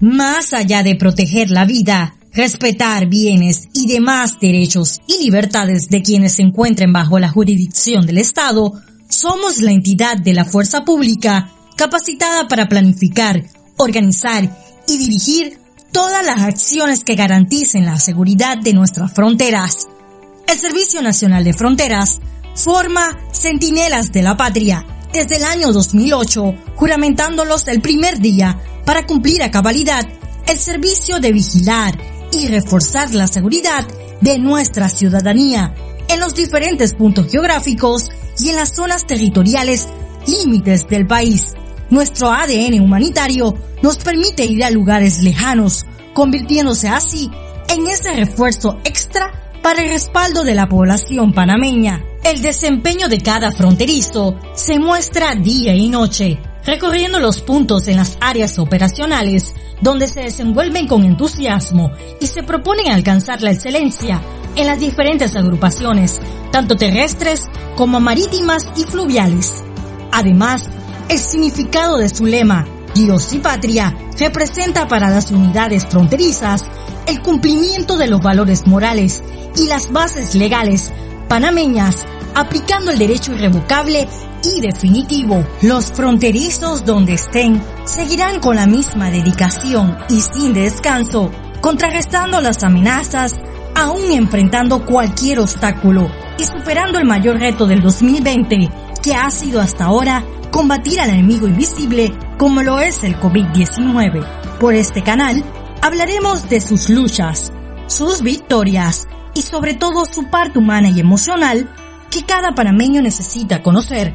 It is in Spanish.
Más allá de proteger la vida, respetar bienes y demás derechos y libertades de quienes se encuentren bajo la jurisdicción del Estado, somos la entidad de la fuerza pública capacitada para planificar, organizar y dirigir todas las acciones que garanticen la seguridad de nuestras fronteras. El Servicio Nacional de Fronteras forma Centinelas de la Patria desde el año 2008, juramentándolos el primer día para cumplir a cabalidad el servicio de vigilar y reforzar la seguridad de nuestra ciudadanía en los diferentes puntos geográficos y en las zonas territoriales límites del país. Nuestro ADN humanitario nos permite ir a lugares lejanos, convirtiéndose así en ese refuerzo extra para el respaldo de la población panameña. El desempeño de cada fronterizo se muestra día y noche, recorriendo los puntos en las áreas operacionales donde se desenvuelven con entusiasmo y se proponen alcanzar la excelencia en las diferentes agrupaciones, tanto terrestres como marítimas y fluviales. Además, el significado de su lema, Dios y Patria, representa para las unidades fronterizas el cumplimiento de los valores morales y las bases legales panameñas, aplicando el derecho irrevocable y definitivo. Los fronterizos donde estén seguirán con la misma dedicación y sin descanso, contrarrestando las amenazas, aún enfrentando cualquier obstáculo y superando el mayor reto del 2020, que ha sido hasta ahora combatir al enemigo invisible como lo es el COVID-19. Por este canal hablaremos de sus luchas, sus victorias y sobre todo su parte humana y emocional que cada panameño necesita conocer,